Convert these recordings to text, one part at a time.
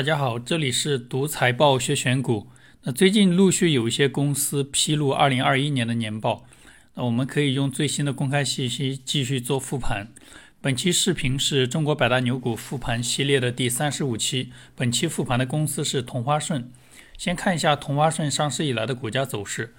大家好，这里是读财报学选股。那最近陆续有一些公司披露二零二一年的年报，那我们可以用最新的公开信息继续做复盘。本期视频是中国百大牛股复盘系列的第三十五期，本期复盘的公司是同花顺。先看一下同花顺上市以来的股价走势。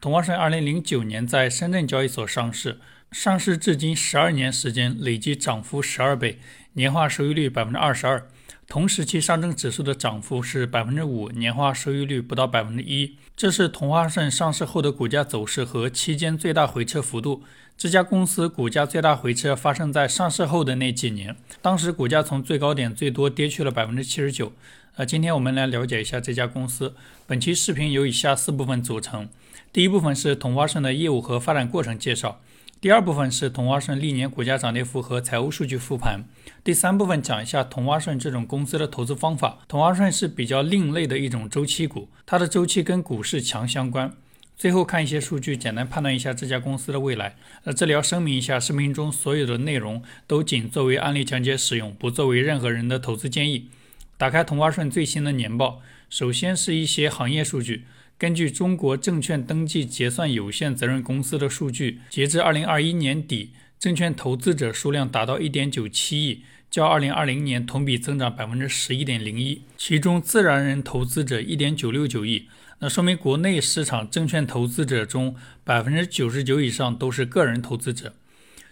同花顺二零零九年在深圳交易所上市，上市至今十二年时间，累计涨幅十二倍，年化收益率百分之二十二。同时期上证指数的涨幅是百分之五，年化收益率不到百分之一。这是同花顺上市后的股价走势和期间最大回撤幅度。这家公司股价最大回撤发生在上市后的那几年，当时股价从最高点最多跌去了百分之七十九。呃，今天我们来了解一下这家公司。本期视频由以下四部分组成。第一部分是同花顺的业务和发展过程介绍。第二部分是同花顺历年股价涨跌幅和财务数据复盘。第三部分讲一下同花顺这种公司的投资方法。同花顺是比较另类的一种周期股，它的周期跟股市强相关。最后看一些数据，简单判断一下这家公司的未来。那这里要声明一下，视频中所有的内容都仅作为案例讲解使用，不作为任何人的投资建议。打开同花顺最新的年报，首先是一些行业数据。根据中国证券登记结算有限责任公司的数据，截至二零二一年底，证券投资者数量达到一点九七亿，较二零二零年同比增长百分之十一点零一。其中自然人投资者一点九六九亿，那说明国内市场证券投资者中百分之九十九以上都是个人投资者。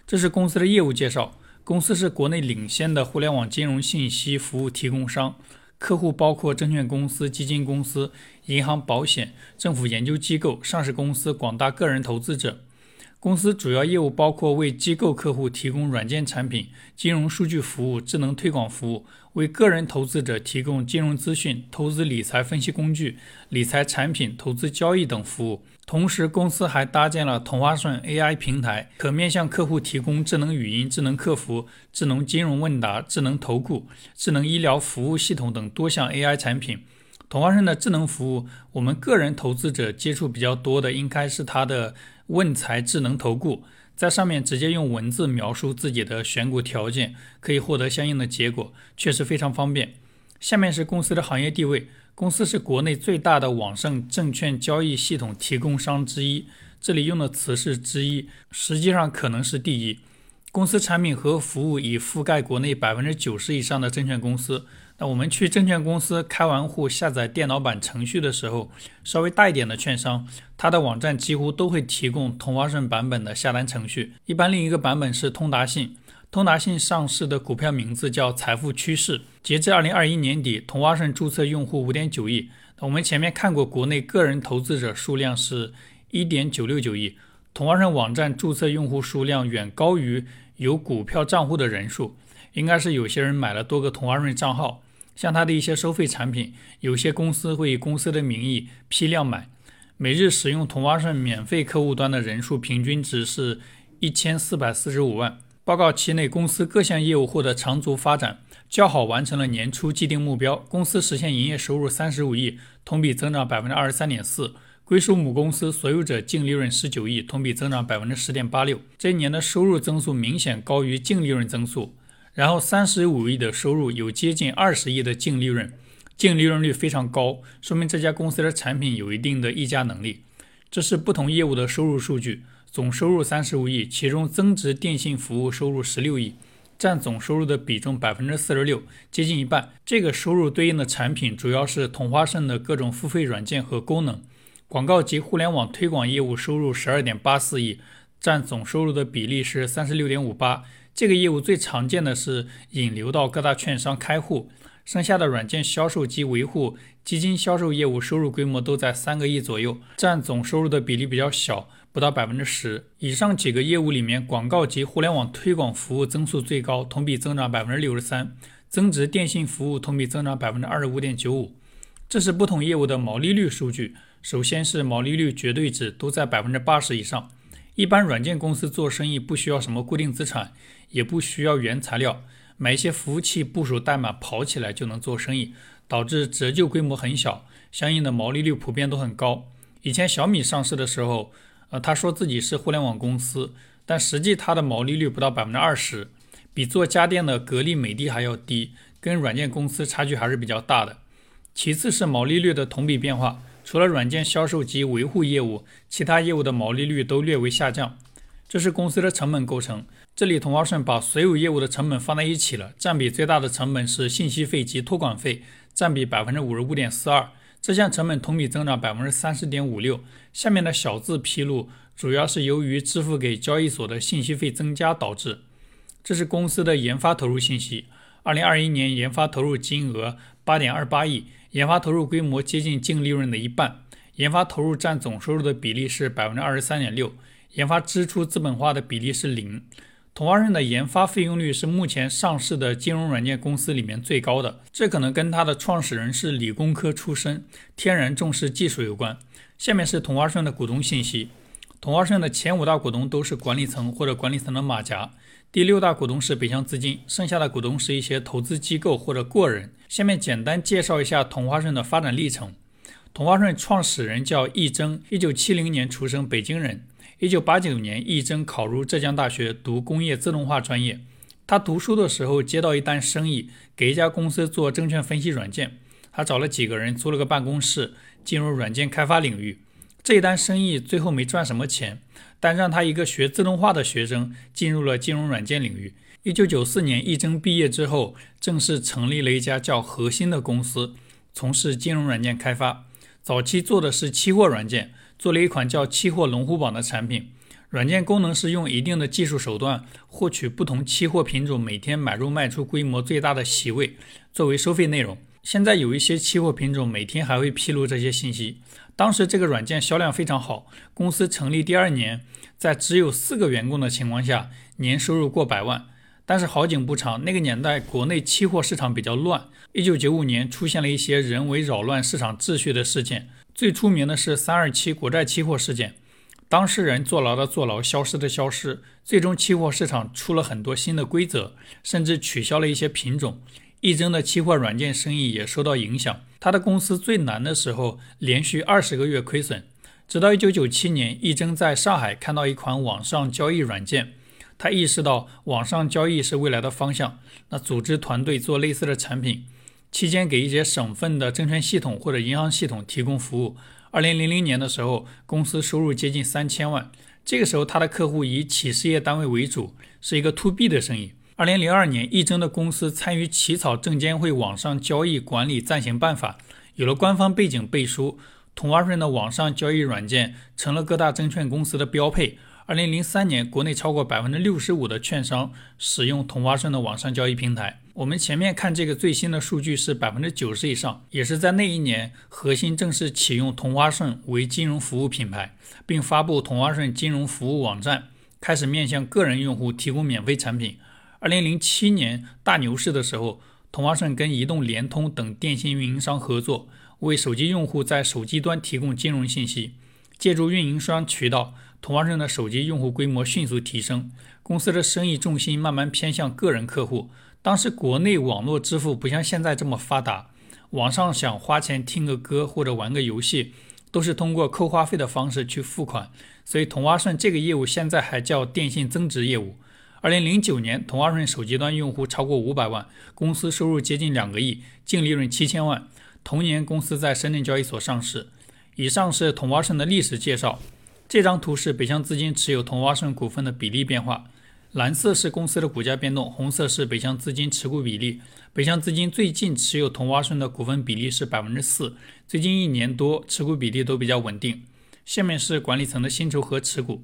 这是公司的业务介绍。公司是国内领先的互联网金融信息服务提供商，客户包括证券公司、基金公司、银行、保险、政府研究机构、上市公司、广大个人投资者。公司主要业务包括为机构客户提供软件产品、金融数据服务、智能推广服务，为个人投资者提供金融资讯、投资理财分析工具、理财产品、投资交易等服务。同时，公司还搭建了同花顺 AI 平台，可面向客户提供智能语音、智能客服、智能金融问答、智能投顾、智能医疗服务系统等多项 AI 产品。同花顺的智能服务，我们个人投资者接触比较多的应该是它的问财智能投顾，在上面直接用文字描述自己的选股条件，可以获得相应的结果，确实非常方便。下面是公司的行业地位，公司是国内最大的网上证券交易系统提供商之一，这里用的词是之一，实际上可能是第一。公司产品和服务已覆盖国内百分之九十以上的证券公司。那我们去证券公司开完户下载电脑版程序的时候，稍微大一点的券商，它的网站几乎都会提供同花顺版本的下单程序。一般另一个版本是通达信，通达信上市的股票名字叫财富趋势。截至二零二一年底，同花顺注册用户五点九亿。我们前面看过，国内个人投资者数量是一点九六九亿，同花顺网站注册用户数量远高于有股票账户的人数。应该是有些人买了多个同花顺账号，像他的一些收费产品，有些公司会以公司的名义批量买。每日使用同花顺免费客户端的人数平均值是一千四百四十五万。报告期内，公司各项业务获得长足发展，较好完成了年初既定目标。公司实现营业收入三十五亿，同比增长百分之二十三点四，归属母公司所有者净利润十九亿，同比增长百分之十点八六。这一年的收入增速明显高于净利润增速。然后三十五亿的收入有接近二十亿的净利润，净利润率非常高，说明这家公司的产品有一定的溢价能力。这是不同业务的收入数据，总收入三十五亿，其中增值电信服务收入十六亿，占总收入的比重百分之四十六，接近一半。这个收入对应的产品主要是同花顺的各种付费软件和功能。广告及互联网推广业务收入十二点八四亿，占总收入的比例是三十六点五八。这个业务最常见的是引流到各大券商开户，剩下的软件销售及维护、基金销售业务收入规模都在三个亿左右，占总收入的比例比较小，不到百分之十。以上几个业务里面，广告及互联网推广服务增速最高，同比增长百分之六十三，增值电信服务同比增长百分之二十五点九五。这是不同业务的毛利率数据，首先是毛利率绝对值都在百分之八十以上。一般软件公司做生意不需要什么固定资产，也不需要原材料，买一些服务器部署代码跑起来就能做生意，导致折旧规模很小，相应的毛利率普遍都很高。以前小米上市的时候，呃，他说自己是互联网公司，但实际它的毛利率不到百分之二十，比做家电的格力、美的还要低，跟软件公司差距还是比较大的。其次是毛利率的同比变化，除了软件销售及维护业务，其他业务的毛利率都略微下降。这是公司的成本构成。这里同花顺把所有业务的成本放在一起了，占比最大的成本是信息费及托管费，占比百分之五十五点四二，这项成本同比增长百分之三十点五六。下面的小字披露，主要是由于支付给交易所的信息费增加导致。这是公司的研发投入信息，二零二一年研发投入金额八点二八亿，研发投入规模接近净利润的一半，研发投入占总收入的比例是百分之二十三点六，研发支出资本化的比例是零。同花顺的研发费用率是目前上市的金融软件公司里面最高的，这可能跟它的创始人是理工科出身，天然重视技术有关。下面是同花顺的股东信息，同花顺的前五大股东都是管理层或者管理层的马甲，第六大股东是北向资金，剩下的股东是一些投资机构或者个人。下面简单介绍一下同花顺的发展历程。同花顺创始人叫易征，一九七零年出生，北京人。一九八九年，易征考入浙江大学读工业自动化专业。他读书的时候接到一单生意，给一家公司做证券分析软件。他找了几个人租了个办公室，进入软件开发领域。这单生意最后没赚什么钱，但让他一个学自动化的学生进入了金融软件领域。一九九四年，易征毕业之后，正式成立了一家叫核心的公司，从事金融软件开发。早期做的是期货软件。做了一款叫“期货龙虎榜”的产品，软件功能是用一定的技术手段获取不同期货品种每天买入卖出规模最大的席位，作为收费内容。现在有一些期货品种每天还会披露这些信息。当时这个软件销量非常好，公司成立第二年，在只有四个员工的情况下，年收入过百万。但是好景不长，那个年代国内期货市场比较乱，一九九五年出现了一些人为扰乱市场秩序的事件。最出名的是三二七国债期货事件，当事人坐牢的坐牢，消失的消失，最终期货市场出了很多新的规则，甚至取消了一些品种。易征的期货软件生意也受到影响。他的公司最难的时候，连续二十个月亏损。直到一九九七年，易征在上海看到一款网上交易软件，他意识到网上交易是未来的方向，那组织团队做类似的产品。期间给一些省份的证券系统或者银行系统提供服务。二零零零年的时候，公司收入接近三千万。这个时候，他的客户以企事业单位为主，是一个 to B 的生意。二零零二年，易征的公司参与起草证监会网上交易管理暂行办法，有了官方背景背书，同花顺的网上交易软件成了各大证券公司的标配。二零零三年，国内超过百分之六十五的券商使用同花顺的网上交易平台。我们前面看这个最新的数据是百分之九十以上，也是在那一年，核心正式启用同花顺为金融服务品牌，并发布同花顺金融服务网站，开始面向个人用户提供免费产品。二零零七年大牛市的时候，同花顺跟移动、联通等电信运营商合作，为手机用户在手机端提供金融信息，借助运营商渠道。同花顺的手机用户规模迅速提升，公司的生意重心慢慢偏向个人客户。当时国内网络支付不像现在这么发达，网上想花钱听个歌或者玩个游戏，都是通过扣话费的方式去付款。所以同花顺这个业务现在还叫电信增值业务。二零零九年，同花顺手机端用户超过五百万，公司收入接近两个亿，净利润七千万。同年，公司在深圳交易所上市。以上是同花顺的历史介绍。这张图是北向资金持有同花顺股份的比例变化，蓝色是公司的股价变动，红色是北向资金持股比例。北向资金最近持有同花顺的股份比例是百分之四，最近一年多持股比例都比较稳定。下面是管理层的薪酬和持股，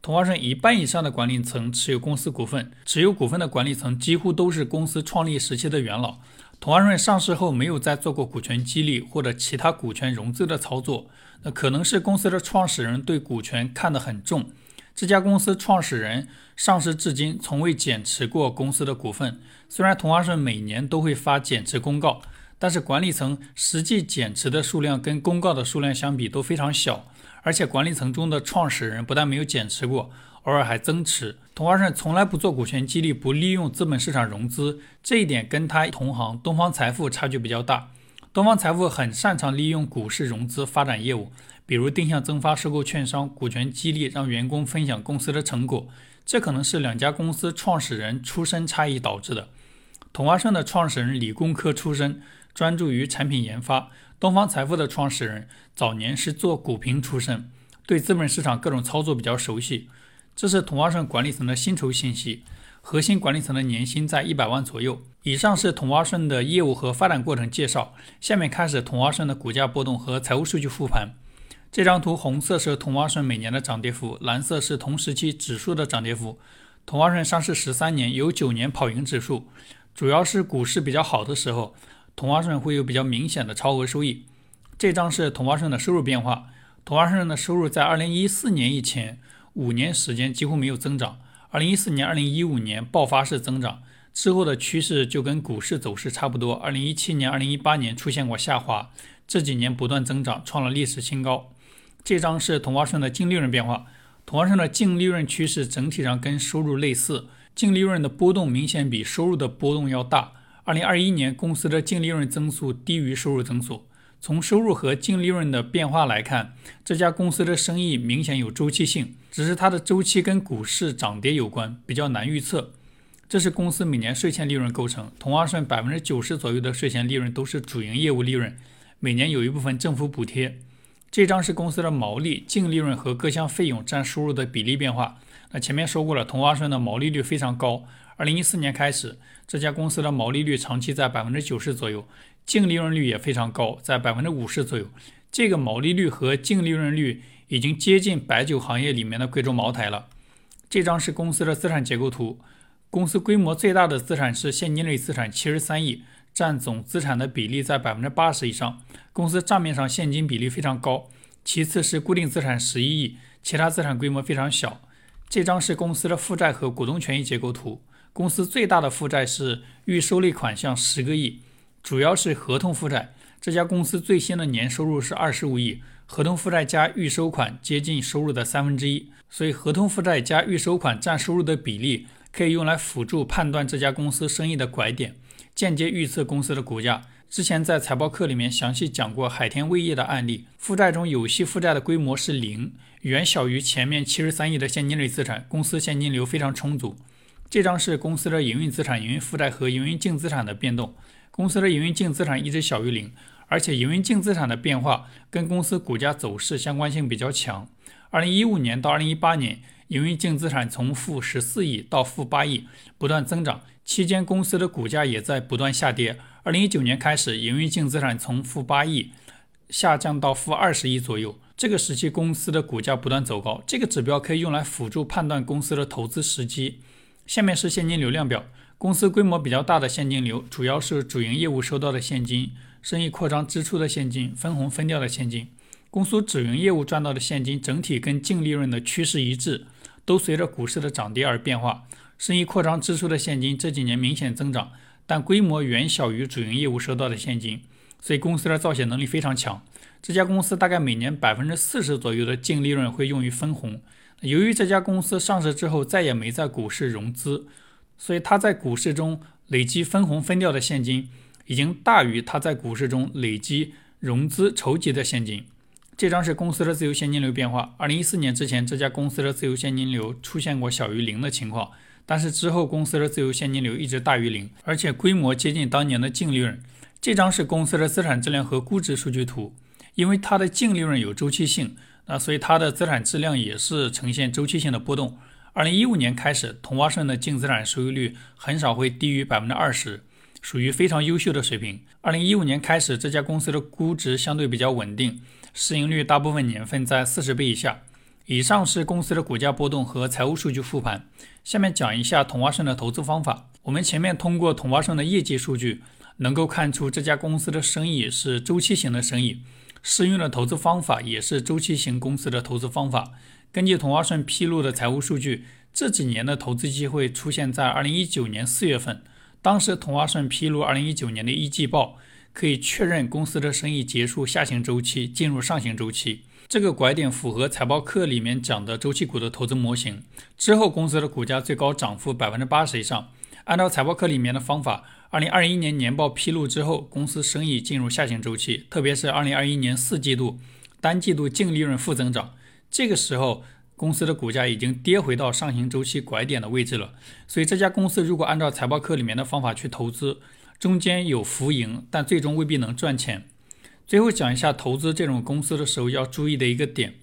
同花顺一半以上的管理层持有公司股份，持有股份的管理层几乎都是公司创立时期的元老。同花顺上市后没有再做过股权激励或者其他股权融资的操作。那可能是公司的创始人对股权看得很重。这家公司创始人上市至今从未减持过公司的股份。虽然同花顺每年都会发减持公告，但是管理层实际减持的数量跟公告的数量相比都非常小。而且管理层中的创始人不但没有减持过，偶尔还增持。同花顺从来不做股权激励，不利用资本市场融资，这一点跟他同行东方财富差距比较大。东方财富很擅长利用股市融资发展业务，比如定向增发收购券商、股权激励让员工分享公司的成果。这可能是两家公司创始人出身差异导致的。同花顺的创始人理工科出身，专注于产品研发。东方财富的创始人早年是做股评出身，对资本市场各种操作比较熟悉。这是同花顺管理层的薪酬信息，核心管理层的年薪在一百万左右。以上是同花顺的业务和发展过程介绍，下面开始同花顺的股价波动和财务数据复盘。这张图红色是同花顺每年的涨跌幅，蓝色是同时期指数的涨跌幅。同花顺上市十三年，有九年跑赢指数，主要是股市比较好的时候。同花顺会有比较明显的超额收益。这张是同花顺的收入变化。同花顺的收入在二零一四年以前五年时间几乎没有增长，二零一四年、二零一五年爆发式增长，之后的趋势就跟股市走势差不多。二零一七年、二零一八年出现过下滑，这几年不断增长，创了历史新高。这张是同花顺的净利润变化。同花顺的净利润趋势整体上跟收入类似，净利润的波动明显比收入的波动要大。二零二一年，公司的净利润增速低于收入增速。从收入和净利润的变化来看，这家公司的生意明显有周期性，只是它的周期跟股市涨跌有关，比较难预测。这是公司每年税前利润构成。同花顺百分之九十左右的税前利润都是主营业务利润，每年有一部分政府补贴。这张是公司的毛利、净利润和各项费用占收入的比例变化。那前面说过了，同花顺的毛利率非常高。二零一四年开始，这家公司的毛利率长期在百分之九十左右，净利润率也非常高，在百分之五十左右。这个毛利率和净利润率已经接近白酒行业里面的贵州茅台了。这张是公司的资产结构图，公司规模最大的资产是现金类资产，七十三亿，占总资产的比例在百分之八十以上。公司账面上现金比例非常高，其次是固定资产十一亿，其他资产规模非常小。这张是公司的负债和股东权益结构图。公司最大的负债是预收类款项十个亿，主要是合同负债。这家公司最新的年收入是二十五亿，合同负债加预收款接近收入的三分之一，所以合同负债加预收款占收入的比例可以用来辅助判断这家公司生意的拐点，间接预测公司的股价。之前在财报课里面详细讲过海天味业的案例，负债中有息负债的规模是零，远小于前面七十三亿的现金类资产，公司现金流非常充足。这张是公司的营运资产、营运负债和营运净资产的变动。公司的营运净资产一直小于零，而且营运净资产的变化跟公司股价走势相关性比较强。二零一五年到二零一八年，营运净资产从负十四亿到负八亿不断增长，期间公司的股价也在不断下跌。二零一九年开始，营运净资产从负八亿下降到负二十亿左右。这个时期公司的股价不断走高，这个指标可以用来辅助判断公司的投资时机。下面是现金流量表。公司规模比较大的现金流，主要是主营业务收到的现金、生意扩张支出的现金、分红分掉的现金。公司主营业务赚到的现金整体跟净利润的趋势一致，都随着股市的涨跌而变化。生意扩张支出的现金这几年明显增长，但规模远小于主营业务收到的现金，所以公司的造血能力非常强。这家公司大概每年百分之四十左右的净利润会用于分红。由于这家公司上市之后再也没在股市融资，所以它在股市中累积分红分掉的现金已经大于它在股市中累积融资筹集的现金。这张是公司的自由现金流变化。二零一四年之前，这家公司的自由现金流出现过小于零的情况，但是之后公司的自由现金流一直大于零，而且规模接近当年的净利润。这张是公司的资产质量和估值数据图，因为它的净利润有周期性。那所以它的资产质量也是呈现周期性的波动。二零一五年开始，同花顺的净资产收益率很少会低于百分之二十，属于非常优秀的水平。二零一五年开始，这家公司的估值相对比较稳定，市盈率大部分年份在四十倍以下。以上是公司的股价波动和财务数据复盘。下面讲一下同花顺的投资方法。我们前面通过同花顺的业绩数据，能够看出这家公司的生意是周期型的生意。适用的投资方法也是周期型公司的投资方法。根据同花顺披露的财务数据，这几年的投资机会出现在二零一九年四月份。当时同花顺披露二零一九年的一季报，可以确认公司的生意结束下行周期，进入上行周期。这个拐点符合财报课里面讲的周期股的投资模型。之后公司的股价最高涨幅百分之八十以上。按照财报课里面的方法。二零二一年年报披露之后，公司生意进入下行周期，特别是二零二一年四季度单季度净利润负增长，这个时候公司的股价已经跌回到上行周期拐点的位置了。所以这家公司如果按照财报课里面的方法去投资，中间有浮盈，但最终未必能赚钱。最后讲一下投资这种公司的时候要注意的一个点：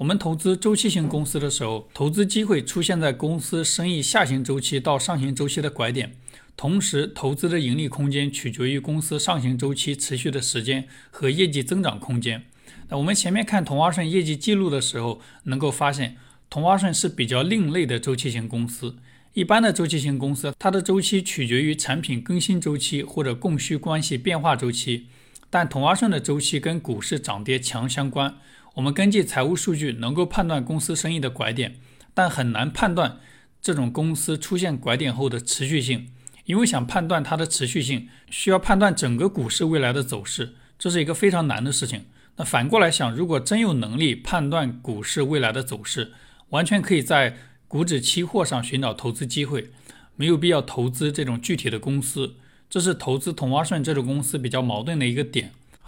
我们投资周期型公司的时候，投资机会出现在公司生意下行周期到上行周期的拐点。同时，投资的盈利空间取决于公司上行周期持续的时间和业绩增长空间。那我们前面看同花顺业绩记录的时候，能够发现同花顺是比较另类的周期型公司。一般的周期型公司，它的周期取决于产品更新周期或者供需关系变化周期，但同花顺的周期跟股市涨跌强相关。我们根据财务数据能够判断公司生意的拐点，但很难判断这种公司出现拐点后的持续性。因为想判断它的持续性，需要判断整个股市未来的走势，这是一个非常难的事情。那反过来想，如果真有能力判断股市未来的走势，完全可以在股指期货上寻找投资机会，没有必要投资这种具体的公司。这是投资同花顺这种公司比较矛盾的一个点。